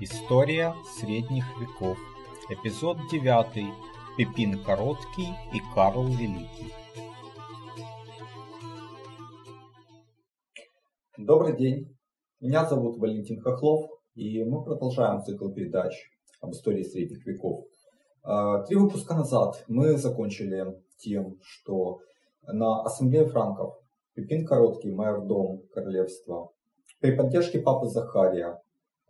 История средних веков. Эпизод 9. Пипин Короткий и Карл Великий. Добрый день. Меня зовут Валентин Хохлов, и мы продолжаем цикл передач об истории средних веков. А, три выпуска назад мы закончили тем, что на ассамблее франков Пипин Короткий, майордом королевства, при поддержке папы Захария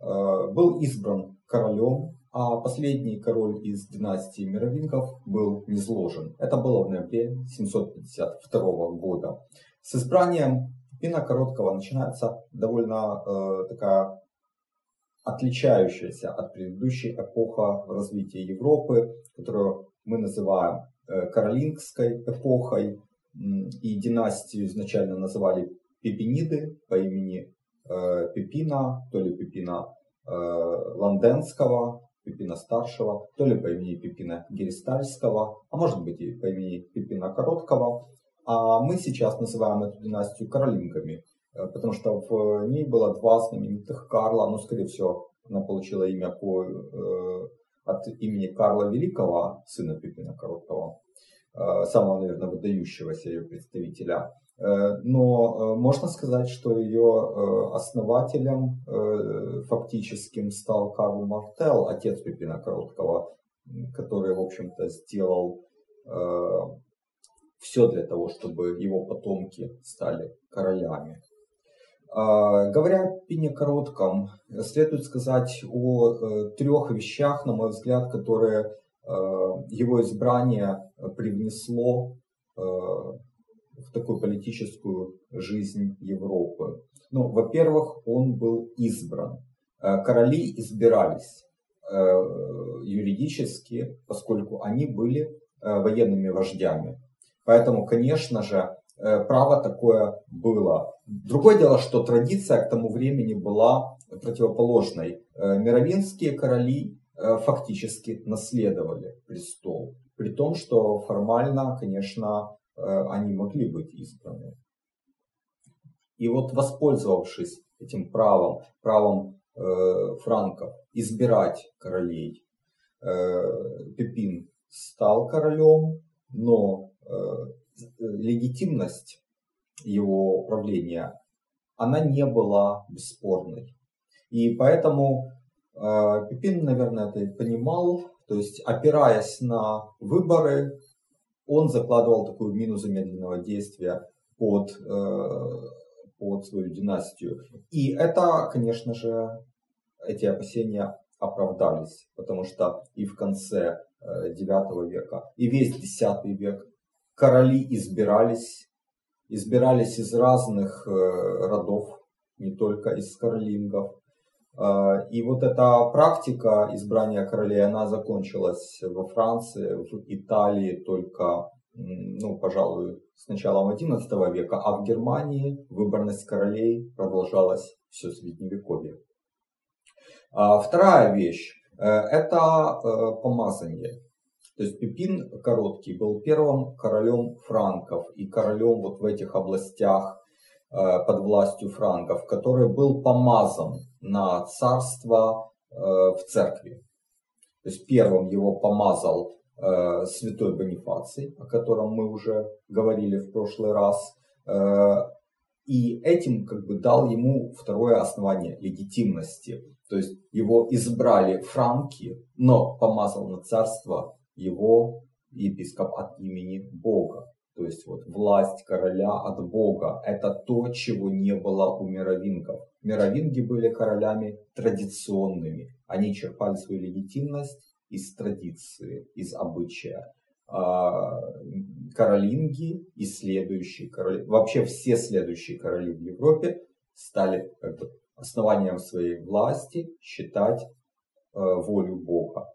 был избран королем, а последний король из династии мировингов был низложен. Это было в ноябре 752 года. С избранием Пипина Короткого начинается довольно э, такая отличающаяся от предыдущей эпоха в развитии Европы, которую мы называем э, Каролингской эпохой. И династию изначально называли Пепиниды по имени Пепина, то ли Пепина э, Ланденского, Пепина Старшего, то ли по имени Пепина Геристальского, а может быть и по имени Пепина Короткого. А мы сейчас называем эту династию Каролингами, потому что в ней было два знаменитых Карла, ну, скорее всего, она получила имя по, э, от имени Карла Великого, сына Пепина Короткого, самого, наверное, выдающегося ее представителя. Э, но э, можно сказать, что ее э, основателем фактическим стал Карл Мартел, отец Пепина Короткого, который, в общем-то, сделал все для того, чтобы его потомки стали королями. Говоря о Пине Коротком, следует сказать о трех вещах, на мой взгляд, которые его избрание привнесло в такую политическую жизнь Европы. Ну, во-первых, он был избран. Э, короли избирались э, юридически, поскольку они были э, военными вождями. Поэтому, конечно же, право такое было. Другое дело, что традиция к тому времени была противоположной. Мировинские короли фактически наследовали престол. При том, что формально, конечно, Э, они могли быть избраны. И вот воспользовавшись этим правом, правом э, франков избирать королей, э, Пепин стал королем, но э, легитимность его правления, она не была бесспорной. И поэтому э, Пепин, наверное, это понимал, то есть опираясь на выборы, он закладывал такую мину замедленного действия под, э, под свою династию. И это, конечно же, эти опасения оправдались, потому что и в конце IX э, века, и весь X век короли избирались, избирались из разных э, родов, не только из королингов. И вот эта практика избрания королей, она закончилась во Франции, в Италии только, ну, пожалуй, с началом XI века, а в Германии выборность королей продолжалась все средневековье. Вторая вещь э, – это э, помазание. То есть Пипин Короткий был первым королем франков и королем вот в этих областях Э, под властью франков, который был помазан на царство э, в церкви. То есть первым его помазал э, святой Бонифаций, о котором мы уже говорили в прошлый раз. И этим как бы дал ему второе основание легитимности. То есть его избрали франки, но помазал на царство его епископ от имени Бога. То есть вот власть короля от Бога. Это то, чего не было у мировингов. Мировинги были королями традиционными. Они черпали свою легитимность из традиции, из обычая. А каролинги и следующие короли, вообще все следующие короли в Европе стали как бы, основанием своей власти считать э, волю Бога.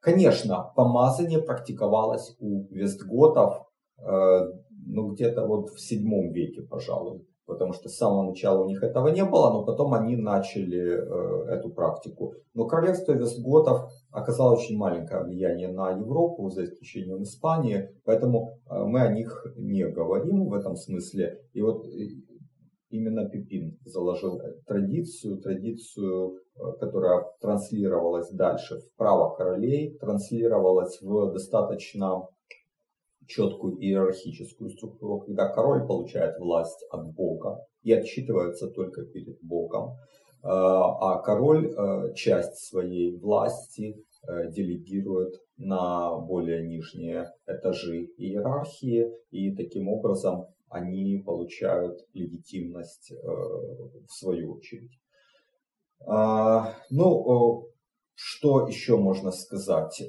Конечно, помазание практиковалось у вестготов ну, где-то вот в седьмом веке, пожалуй. Потому что с самого начала у них этого не было, но потом они начали э, эту практику. Но королевство вестготов оказало очень маленькое влияние на Европу, за исключением Испании, поэтому э, мы о них не говорим в этом смысле. И вот именно Пипин заложил традицию, традицию, которая транслировалась дальше в право королей, транслировалась в достаточно четкую иерархическую структуру, когда король получает власть от Бога и отчитывается только перед Богом, а король часть своей власти Э, делегирует на более нижние этажи иерархии, и таким образом они получают легитимность э, в свою очередь. А, ну, что еще можно сказать?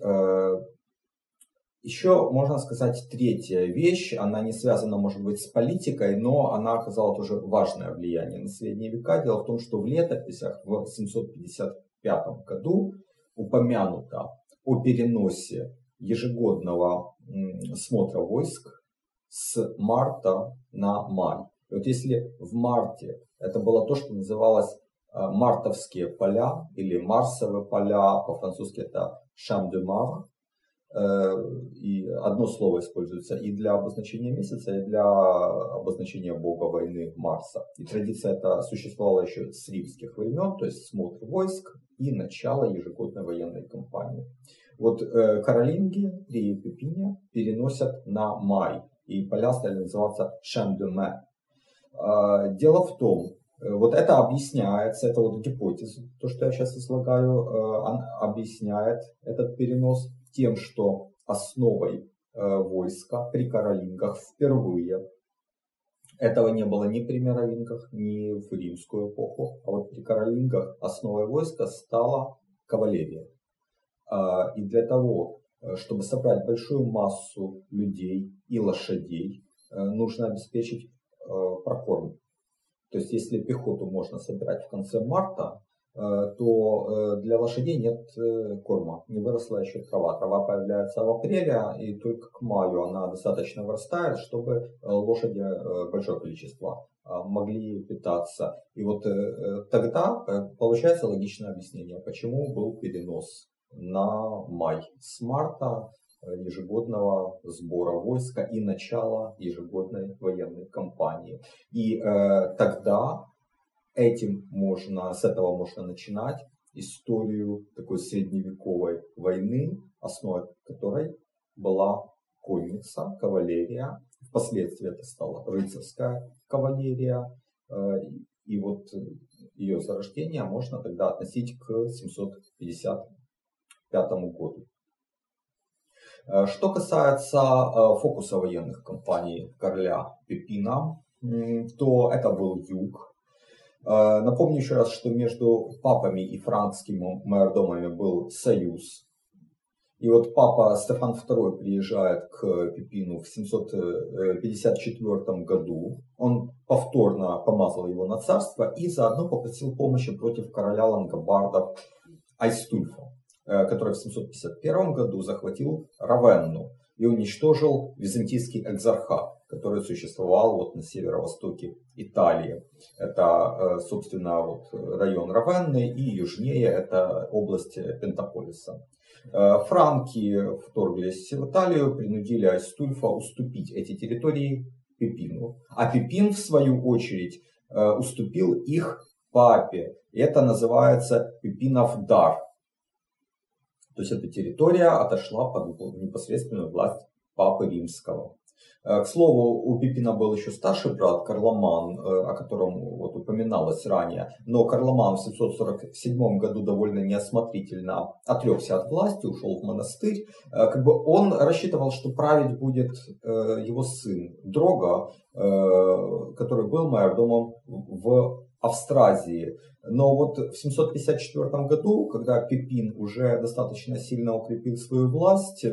Еще можно сказать третья вещь, она не связана, может быть, с политикой, но она оказала тоже важное влияние на средние века. Дело в том, что в летописях в 755 году упомянуто о переносе ежегодного смотра войск с марта на май. И вот если в марте это было то, что называлось э, мартовские поля или марсовые поля, по-французски это de mar, Э, и одно слово используется и для обозначения месяца, и для обозначения бога войны Марса. И традиция эта существовала еще с римских времен, то есть смотр войск и начало ежегодной военной кампании. Вот э, каролинги при Пепине переносят на май, и поля стали называться Шем-де-Ме. Э, дело в том, э, вот это объясняется, это вот гипотеза, то, что я сейчас излагаю, э, объясняет этот перенос тем, что основой э, войска при каролингах впервые этого не было ни при мировингах, ни в римскую эпоху. А вот при каролингах основой войска стала кавалерия. А, и для того, э, чтобы собрать большую массу людей и лошадей, э, нужно обеспечить прокорм. То есть, если пехоту можно собирать в конце марта, то э, для лошадей нет э, корма, не выросла еще трава. Трава появляется в апреле, и только к маю она достаточно вырастает, чтобы лошади большое количество могли питаться. И вот тогда получается логичное объяснение, почему был перенос на май с марта ежегодного сбора войска и начала ежегодной военной кампании. И э, тогда этим можно, с этого можно начинать историю такой средневековой войны, основой которой была конница, кавалерия. Впоследствии это стала рыцарская кавалерия. Э, и вот ее зарождение можно тогда относить к 755 году. Э, что касается э, фокуса военных кампаний короля Пепина, то это был юг, напомню еще раз, что между папами и франкскими майордомами был союз. И вот папа Стефан II приезжает к Пипину в 754 году. Он повторно помазал его на царство и заодно попросил помощи против короля лангобардов Айстульфа, э, который в 751 году захватил Равенну и уничтожил византийский экзархат который существовал вот на северо-востоке Италии. Это, э, собственно, вот район Равенны и южнее это область Пентаполиса. Э, франки вторглись в Италию, принудили Айстульфа уступить эти территории Пипину. А Пипин, в свою очередь, э, уступил их папе. Это называется Пипинов дар. То есть эта территория отошла под непосредственную власть Папы Римского. Э, к слову, у Пипина был еще старший брат Карломан, э, о котором вот упоминалось ранее. Но Карломан в 747 году довольно неосмотрительно отрекся от власти, ушел в монастырь. Э, как бы он рассчитывал, что править будет его сын Дрога, который был майордомом в Австразии. Но вот в 754 году, когда Пипин уже достаточно сильно укрепил свою власть,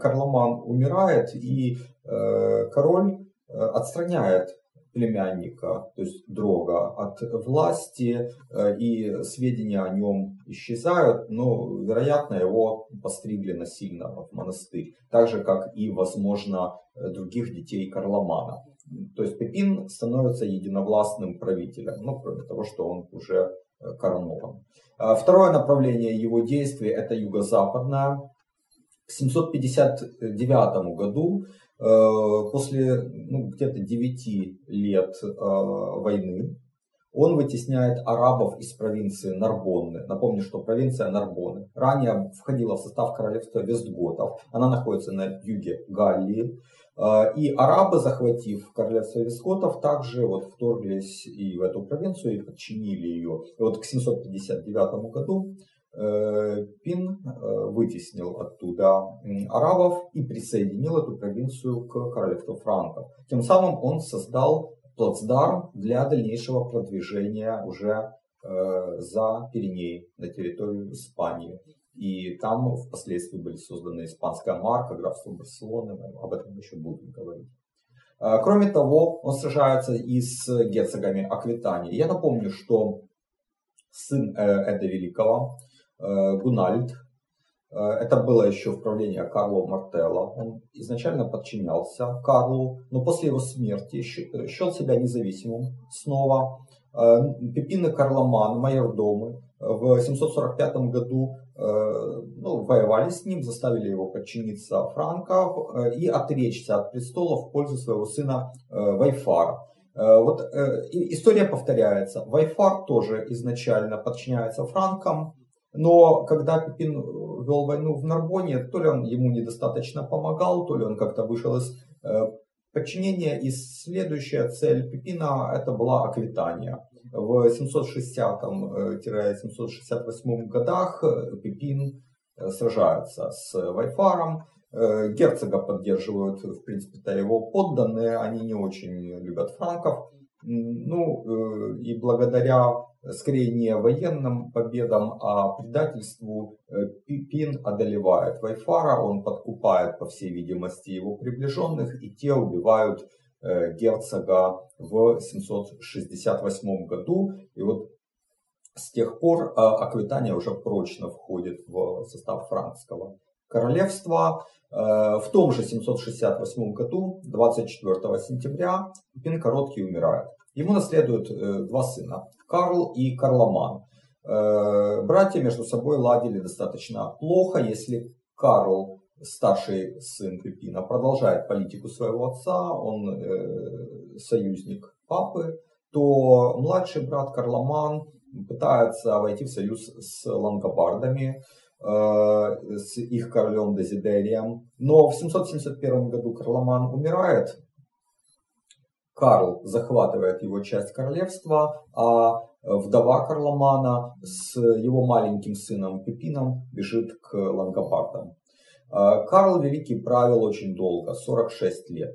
Карломан умирает, и э, король э, отстраняет племянника, то есть Дрога, от власти, э, и сведения о нем исчезают, но, вероятно, его постригли насильно в монастырь, так же, как и, возможно, других детей Карломана. То есть Пепин становится единовластным правителем, ну, кроме того, что он уже э, коронован. А второе направление его действий – это юго-западное. К 759 году после ну, где-то 9 лет войны он вытесняет арабов из провинции Нарбонны. Напомню, что провинция Нарбонны ранее входила в состав королевства Вестготов. Она находится на юге Галлии. А, и арабы, захватив королевство Вестготов, также вот вторглись и в эту провинцию и подчинили ее. И вот к 759 году э, Пин э, вытеснил оттуда арабов и присоединил эту провинцию к королевству франков. Тем самым он создал плацдарм для дальнейшего продвижения уже э, за Пиреней на территорию Испании. И там впоследствии были созданы испанская марка, графство Барселоны, об этом еще будем говорить. Э, кроме того, он сражается и с герцогами Аквитании. Я напомню, что сын э, Эда Великого, э, Гунальд, Э, это было еще в правлении Карло Мартелла. Он изначально подчинялся Карлу, но после его смерти счел себя независимым снова. Э, Пепин и Карломан, майордомы, в 745 году э, ну, воевали с ним, заставили его подчиниться Франков и отречься от престола в пользу своего сына Вайфара. Вот история повторяется. Вайфар тоже изначально подчиняется франкам, но когда Пипин э, вел войну в Нарбоне, то ли он ему недостаточно помогал, то ли он как-то вышел из э, подчинения. И следующая цель Пипина это была Аквитания. В 760-768 э, годах Пипин сражается с Вайфаром. Герцога поддерживают, в принципе-то, его подданные. Они не очень любят франков. Ну, и благодаря скорее не военным победам, а предательству э, Пипин одолевает Вайфара, он подкупает, по всей видимости, его приближенных, и те убивают э, герцога в 768 году. И вот с тех пор э, Аквитания уже прочно входит в состав франкского королевства. В том же 768 году, 24 сентября, Пипин Короткий умирает. Ему наследуют два сына. Карл и Карломан. Э, братья между собой ладили достаточно плохо, если Карл, старший сын Пепина, продолжает политику своего отца, он э, союзник папы, то младший брат Карломан пытается войти в союз с лангобардами, э, с их королем Дезидерием. Но в 771 году Карломан умирает, Карл захватывает его часть королевства, а вдова Карломана с его маленьким сыном Пепином бежит к лангобардам. А, Карл Великий правил очень долго, 46 лет.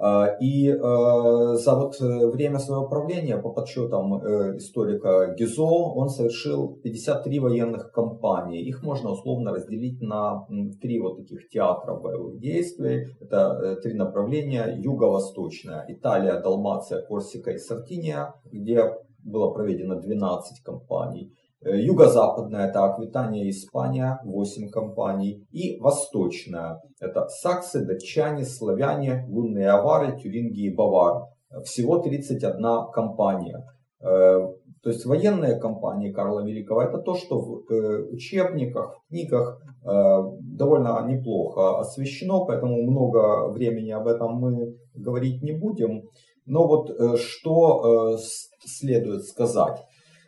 А, и э, за вот э, время своего правления, по подсчетам э, историка Гизо, он совершил 53 военных кампании. Их можно условно разделить на три вот таких театра боевых действий. Это три направления. Юго-восточная, Италия, Далмация, Корсика и Сардиния, где было проведено 12 кампаний. Э, юго-западная – это Аквитания, Испания, 8 компаний. И восточная – это саксы, датчане, славяне, лунные авары, тюринги и бавары. Всего 31 компания. Э, то есть военные кампании Карла Великого это то, что в э, учебниках, в книгах довольно неплохо освещено, поэтому много времени об этом мы говорить не будем. Но вот что следует сказать.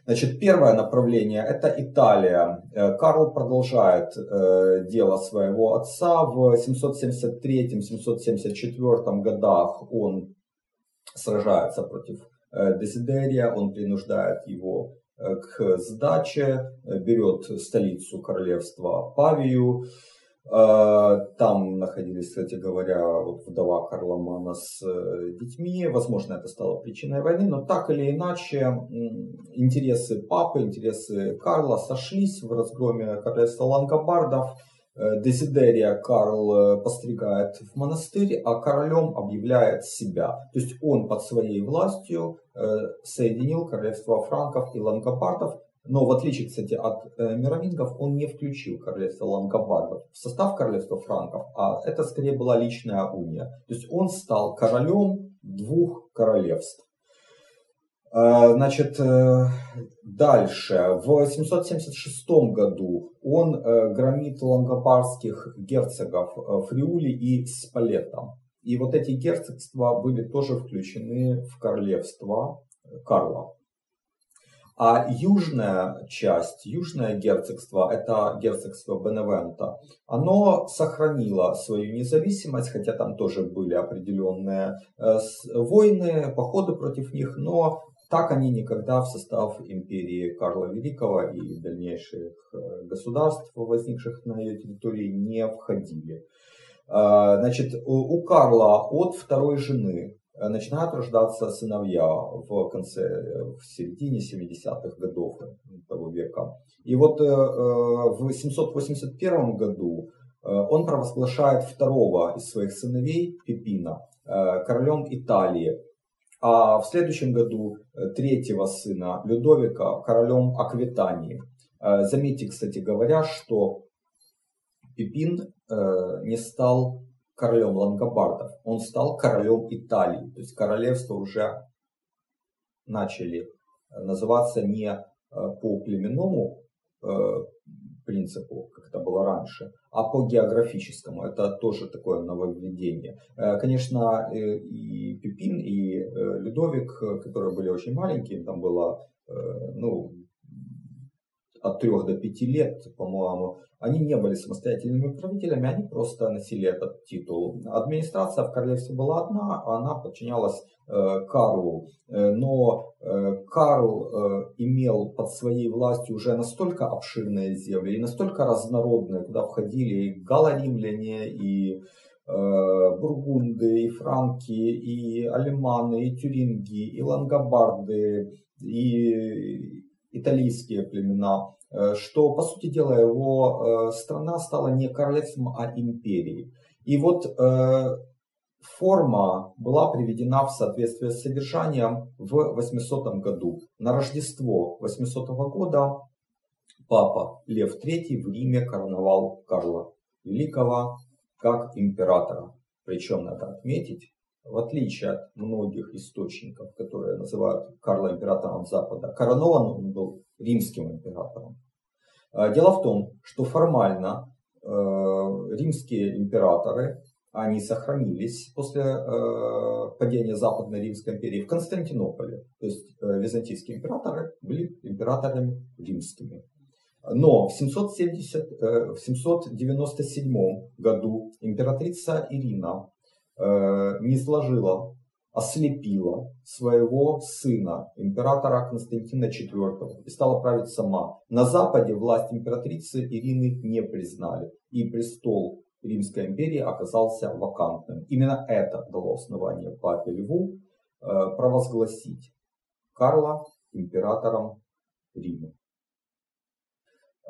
Значит, первое направление это Италия. Э, Карл продолжает э, дело своего отца. В 773-774 годах он сражается против э, Дезидерия, он принуждает его к сдаче, берет столицу королевства Павию. А, там находились, кстати говоря, вот вдова Карломана с э, детьми. Возможно, это стало причиной войны, но так или иначе интересы папы, интересы Карла сошлись в разгроме королевства Лангобардов. Э, Дезидерия Карл э, постригает в монастырь, а королем объявляет себя. То есть он под своей властью соединил королевство франков и лангобардов но в отличие, кстати, от э, мировингов, он не включил королевство лангобардов в состав королевства франков, а это скорее была личная уния. То есть он стал королем двух королевств. Э, значит, э, дальше. В 776 году он э, громит лангобардских герцогов Фриули и Спалета. И вот эти герцогства были тоже включены в королевство Карла. А южная часть, южное герцогство, это герцогство Беневента, оно сохранило свою независимость, хотя там тоже были определенные э, войны, походы против них, но так они никогда в состав империи Карла Великого и дальнейших э, государств, возникших на ее территории, не входили. Э, значит, у Карла от второй жены начинают рождаться сыновья в конце, в середине 70-х годов того века. И вот э, э, в 781 году он провозглашает второго из своих сыновей, Пипина, королем Италии. А в следующем году третьего сына, Людовика, королем Аквитании. Заметьте, кстати говоря, что Пипин не стал королем лангобардов, он стал королем Италии. То есть королевства уже начали э, называться не э, по племенному э, принципу, как это было раньше, а по географическому. Это тоже такое нововведение. Конечно, и Пипин, и Людовик, которые были очень маленькие, там было ну, от 3 до 5 лет, по-моему, они не были самостоятельными правителями, они просто носили этот титул. Администрация в королевстве была одна, она подчинялась э, Карлу. Э, но э, Карл э, имел под своей властью уже настолько обширные земли и настолько разнородные, куда входили и галоримляне, и э, бургунды, и франки, и алеманы, и тюринги, и лангобарды, и италийские племена, э, что, по сути дела, его э, страна стала не королевством, а империей. И вот э, форма была приведена в соответствие с содержанием в 800 году. На Рождество 800 года папа Лев III в Риме короновал Карла Великого как императора. Причем надо отметить, в отличие от многих источников, которые называют Карла императором Запада, коронован он был римским императором. А, дело в том, что формально э, римские императоры, они сохранились после э, падения Западной Римской империи в Константинополе. То есть э, византийские императоры были императорами римскими. Но в, 770, в 797 году императрица Ирина не сложила, ослепила своего сына, императора Константина IV, и стала править сама. На Западе власть императрицы Ирины не признали, и престол Римской империи оказался вакантным. Именно это дало основание папе Льву э, провозгласить Карла императором Рима.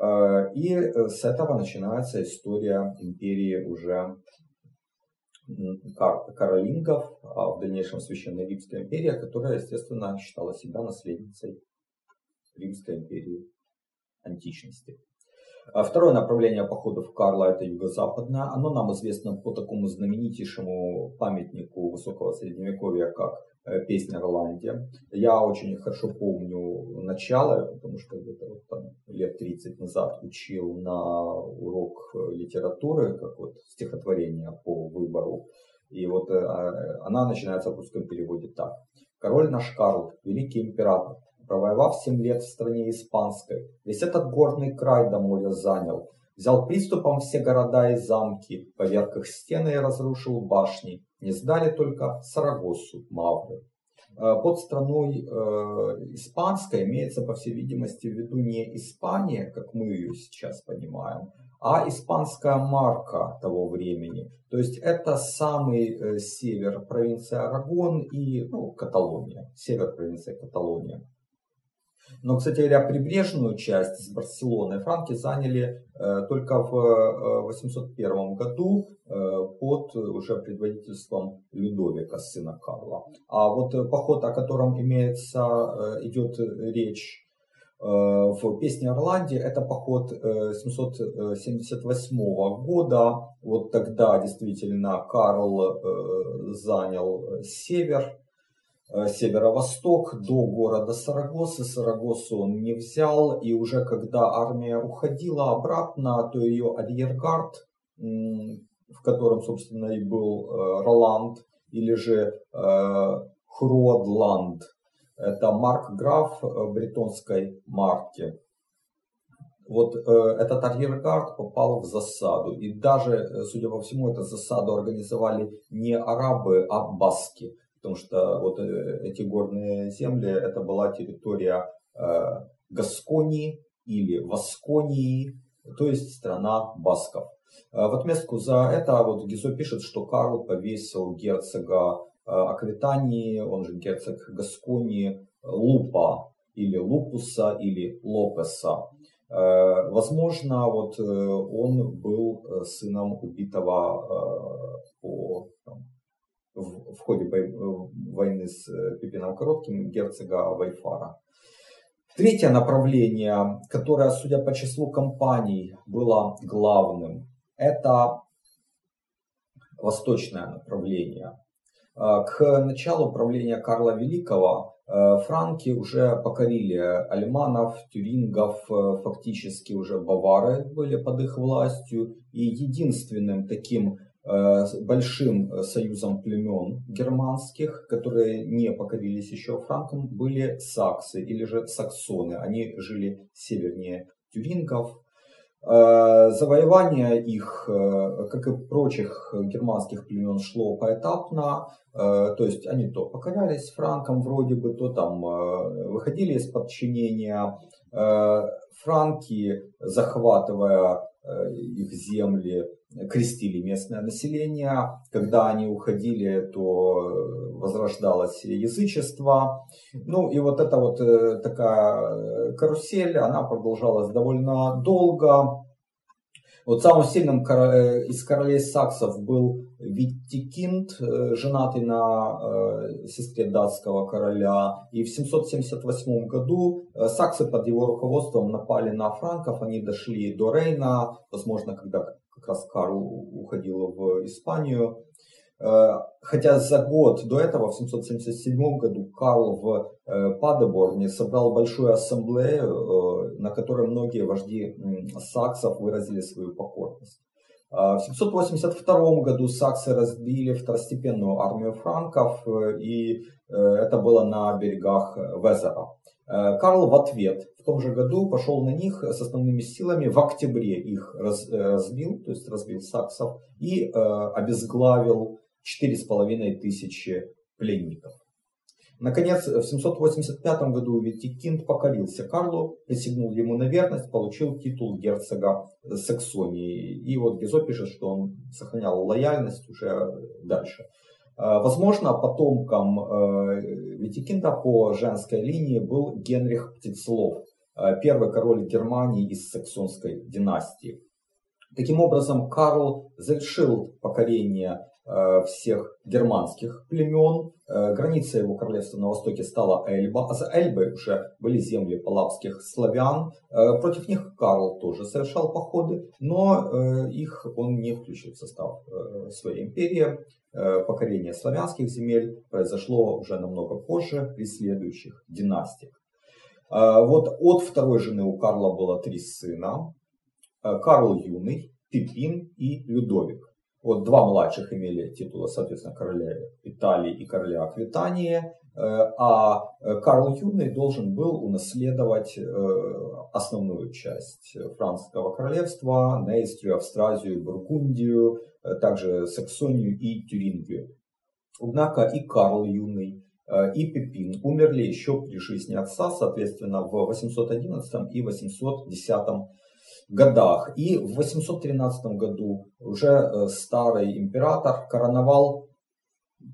Э, и с этого начинается история империи уже каролингов, а в дальнейшем Священная Римская империя, которая, естественно, считала себя наследницей Римской империи античности. А второе направление походов Карла это юго-западное. Оно нам известно по такому знаменитейшему памятнику высокого средневековья, как Э, песня Ирландия. Я очень хорошо помню начало, потому что где-то вот там лет 30 назад учил на урок э, литературы, как вот стихотворение по выбору. И вот э, а, она начинается в русском переводе так. Король наш Карл, великий император, провоевав 7 лет в стране испанской, весь этот горный край до моря занял, взял приступом все города и замки, поверх их стены и разрушил башни, не сдали только Сарагосу, Мавры. Э, под страной э, испанской имеется, по всей видимости, в виду не Испания, как мы ее сейчас понимаем, а испанская марка того времени. То есть это самый э, север провинции Арагон и ну, Каталония, север провинции Каталония. Но, кстати говоря, прибрежную часть с Барселоной франки заняли э, только в 801 э, году э, под уже предводительством Людовика, сына Карла. А вот поход, о котором имеется, идет речь в песне Орландии, это поход 778 года. Вот тогда действительно Карл занял север северо-восток до города Сарагосы. Сарагосу он не взял, и уже когда армия уходила обратно, то ее арьергард в котором, собственно, и был Роланд, или же Хродланд. Это марк граф бретонской марки вот э, этот арьергард попал в засаду. И даже, э, судя по всему, эту засаду организовали не арабы, а баски. Потому что вот э, эти горные земли, это была территория э, Гасконии или Васконии, то есть страна басков. Э, в отместку за это вот Гизо пишет, что Карл повесил герцога Аквитании, он же герцог Гасконии, Лупа или Лупуса или Лопеса. Возможно, вот он был сыном убитого по, в, в ходе войны с Пипином Коротким герцога Вайфара. Третье направление, которое, судя по числу компаний, было главным, это восточное направление. К началу правления Карла Великого Э, франки уже покорили альманов, тюрингов, э, фактически уже бавары были под их властью. И единственным таким э, большим союзом племен германских, которые не покорились еще франкам, были саксы или же саксоны. Они жили севернее тюрингов, Э, завоевание их, э, как и прочих германских племен, шло поэтапно. Э, то есть они то покорялись франкам вроде бы, то там выходили из подчинения. Франки, захватывая их земли, крестили местное население. Когда они уходили, то возрождалось язычество. Ну и вот эта вот э, такая карусель, она продолжалась довольно долго. Вот самым сильным э, из королей саксов был Виттикинд, э, женатый на сестре датского короля. И в 778 году саксы под его руководством напали на франков, они дошли до Рейна, возможно, когда как раз Карл уходил в Испанию. Э, хотя за год до этого, в 777 году, Карл в э, Падеборне собрал большую ассамблею, э, на которой многие вожди саксов выразили свою покорность. В 782 году саксы разбили второстепенную армию франков, и это было на берегах Везера. Карл в ответ в том же году пошел на них с основными силами, в октябре их разбил, то есть разбил саксов, и обезглавил четыре с половиной тысячи пленников. Наконец, в 785 году Витикинд покорился Карлу, присягнул ему на верность, получил титул герцога Саксонии. И вот Гизо пишет, что он сохранял лояльность уже дальше. А, возможно, потомком э, Витикинда по женской линии был Генрих Птицлов, э, первый король Германии из саксонской династии. Таким образом, Карл завершил покорение Э, всех германских племен. Э, граница его королевства на востоке стала Эльба, а за Эльбой уже были земли палапских славян. Э, против них Карл тоже совершал походы, но их он не включил в состав своей империи. Покорение славянских земель произошло уже намного позже при следующих династиях. Вот от второй жены у Карла было три сына. Карл Юный, Пипин и Людовик. Вот два младших имели титулы, соответственно, короля Италии и короля Аквитании, э, а э, Карл Юный должен был унаследовать э, основную часть французского королевства, Нейстрию, Австразию, Бургундию, также Саксонию и Тюрингию. Однако и Карл Юный, и Пипин умерли еще при жизни отца, соответственно, в 811 и 810 годах. И в 813 году уже э, старый император короновал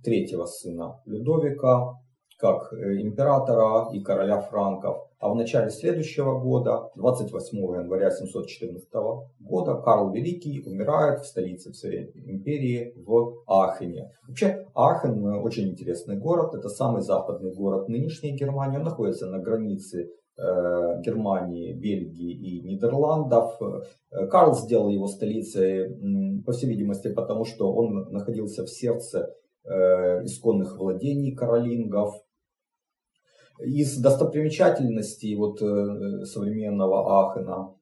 третьего сына Людовика как э, императора и короля франков. А в начале следующего года, 28 января 714 года, Карл Великий умирает в столице своей империи в Ахене. Вообще, Ахен очень интересный город. Это самый западный город нынешней Германии. Он находится на границе Э, Германии, Бельгии и Нидерландов. Э, Карл сделал его столицей, по всей видимости, потому что он находился в сердце э, исконных владений каролингов. Из достопримечательностей вот, современного Ахена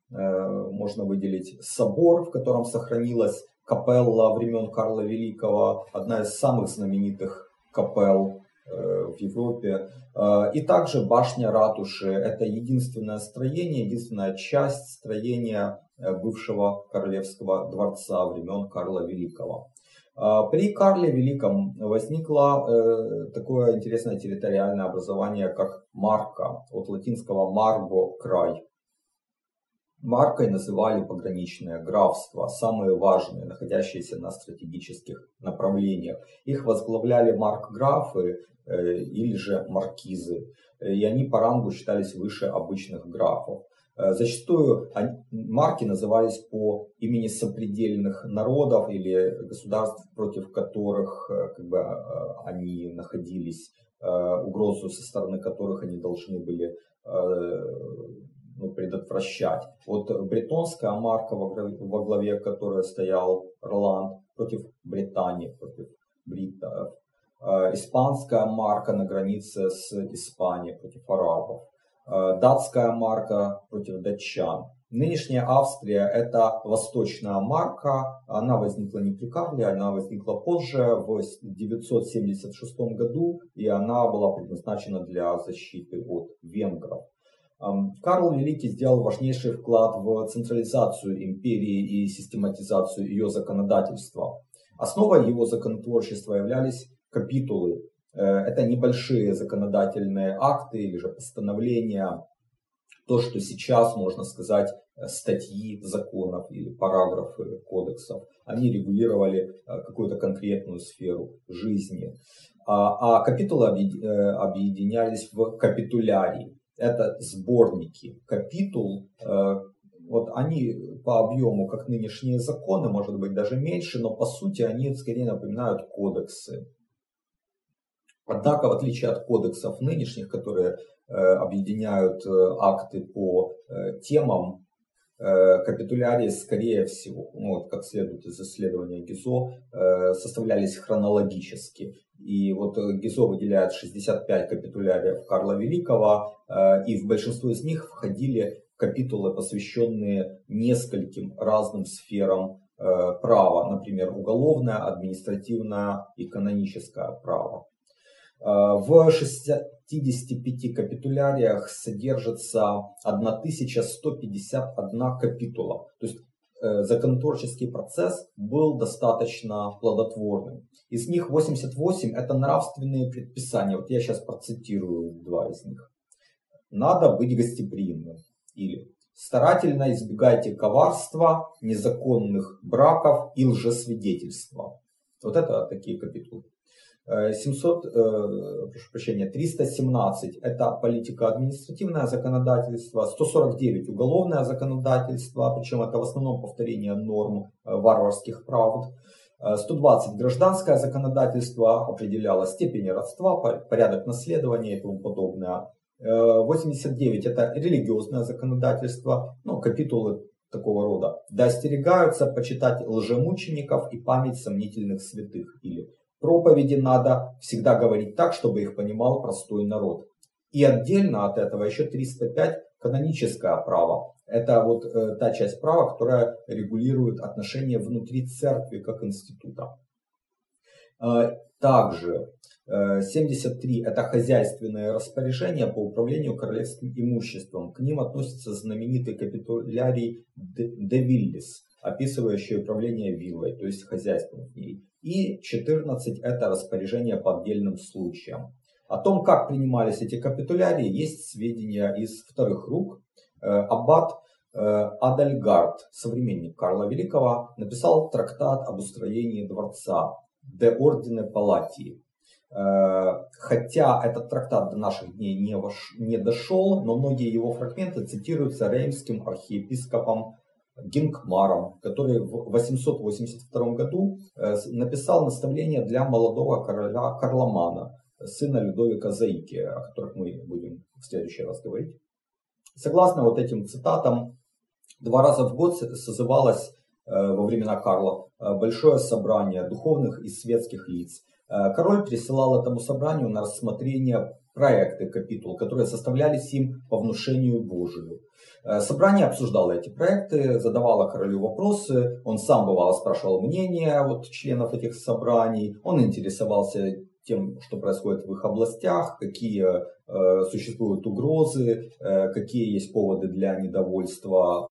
можно выделить собор, в котором сохранилась капелла времен Карла Великого, одна из самых знаменитых капелл э, в Европе. Э, и также башня ратуши. Это единственное строение, единственная часть строения бывшего королевского дворца времен Карла Великого. При Карле Великом возникло такое интересное территориальное образование, как Марка, от латинского «марго» – край. Маркой называли пограничные графства, самые важные, находящиеся на стратегических направлениях. Их возглавляли марк-графы э, или же маркизы, и они по рангу считались выше обычных графов. Э, зачастую марки назывались по имени сопредельных народов или государств, против которых э, как бы, они находились, угрозу со стороны которых они должны были ну, предотвращать. Вот бретонская марка, во главе которой стоял Роланд, против Британии, против бритов. Э, испанская марка на границе с Испанией против арабов. Э, датская марка против датчан. Нынешняя Австрия – это восточная марка. Она возникла не при Карле, она возникла позже, в 976 году, и она была предназначена для защиты от венгров. Карл Великий сделал важнейший вклад в централизацию империи и систематизацию ее законодательства. Основой его законотворчества являлись капитулы. Э, это небольшие законодательные акты или же постановления, то, что сейчас, можно сказать, статьи законов или параграфы кодексов. Они регулировали э, какую-то конкретную сферу жизни. А, а капитулы э, объединялись в капитулярии это сборники, капитул, э, вот они по объему, как нынешние законы, может быть даже меньше, но по сути они скорее напоминают кодексы. Однако, в отличие от кодексов нынешних, которые э, объединяют э, акты по темам, капитулярии, скорее всего, ну, вот как следует из исследования ГИЗО, составлялись хронологически. И вот э, ГИСО выделяет 65 капитуляриев Карла Великого, э, и в большинство из них входили капитулы, посвященные нескольким разным сферам э, права, например, уголовное, административное и каноническое право. В 65 капитуляриях содержится 1151 капитула. То есть законотворческий процесс был достаточно плодотворным. Из них 88 это нравственные предписания. Вот я сейчас процитирую два из них. Надо быть гостеприимным. Или старательно избегайте коварства, незаконных браков и лжесвидетельства. Вот это такие капитулы. 700, э, э, прошу прощения, 317 это политика административное законодательство, 149 уголовное законодательство, причем это в основном повторение норм э, варварских правд. 120 гражданское законодательство определяло степень родства, порядок наследования и тому подобное. 89 это религиозное законодательство, ну, капитулы такого рода. Да почитать лжемучеников и память сомнительных святых или Проповеди надо всегда говорить так, чтобы их понимал простой народ. И отдельно от этого еще 305 каноническое право. Это вот э, та часть права, которая регулирует отношения внутри церкви как института. Э, также э, 73 это хозяйственные распоряжения по управлению королевским имуществом. К ним относится знаменитый капитулярий де Виллис, описывающий управление виллой, то есть хозяйством в ней. И 14 это распоряжение по отдельным случаям. О том, как принимались эти капитулярии, есть сведения из вторых рук. Э, аббат э, Адальгард, современник Карла Великого, написал трактат об устроении дворца «De Ordine Palatii». Э, хотя этот трактат до наших дней не, вош... не дошел, но многие его фрагменты цитируются реймским архиепископом Гингмаром, который в 882 году э, написал наставление для молодого короля Карломана, сына Людовика Заики, о которых мы будем в следующий раз говорить. Согласно вот этим цитатам, два раза в год созывалось э, во времена Карла э, большое собрание духовных и светских лиц. Король присылал этому собранию на рассмотрение проекты капитул, которые составлялись им по внушению Божию. Э, собрание обсуждало эти проекты, задавало королю вопросы, он сам бывало спрашивал мнение вот, членов этих собраний, он интересовался тем, что происходит в их областях, какие э, существуют угрозы, э, какие есть поводы для недовольства.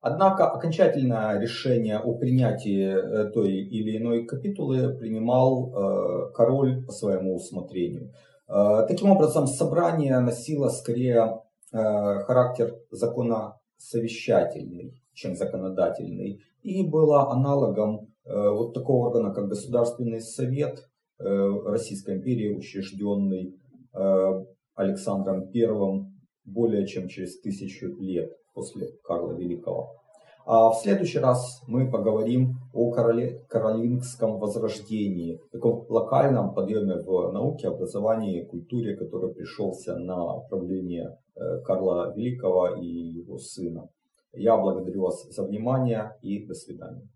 Однако окончательное решение о принятии э, той или иной капитулы принимал э, король по своему усмотрению. Э, таким образом, собрание носило скорее э, характер закона совещательный, чем законодательный, и было аналогом э, вот такого органа, как Государственный совет, Российской империи, учрежденный Александром I более чем через тысячу лет после Карла Великого. А в следующий раз мы поговорим о короле, каролингском возрождении, таком локальном подъеме в науке, образовании, культуре, который пришелся на правление э, Карла Великого и его сына. Я благодарю вас за внимание и до свидания.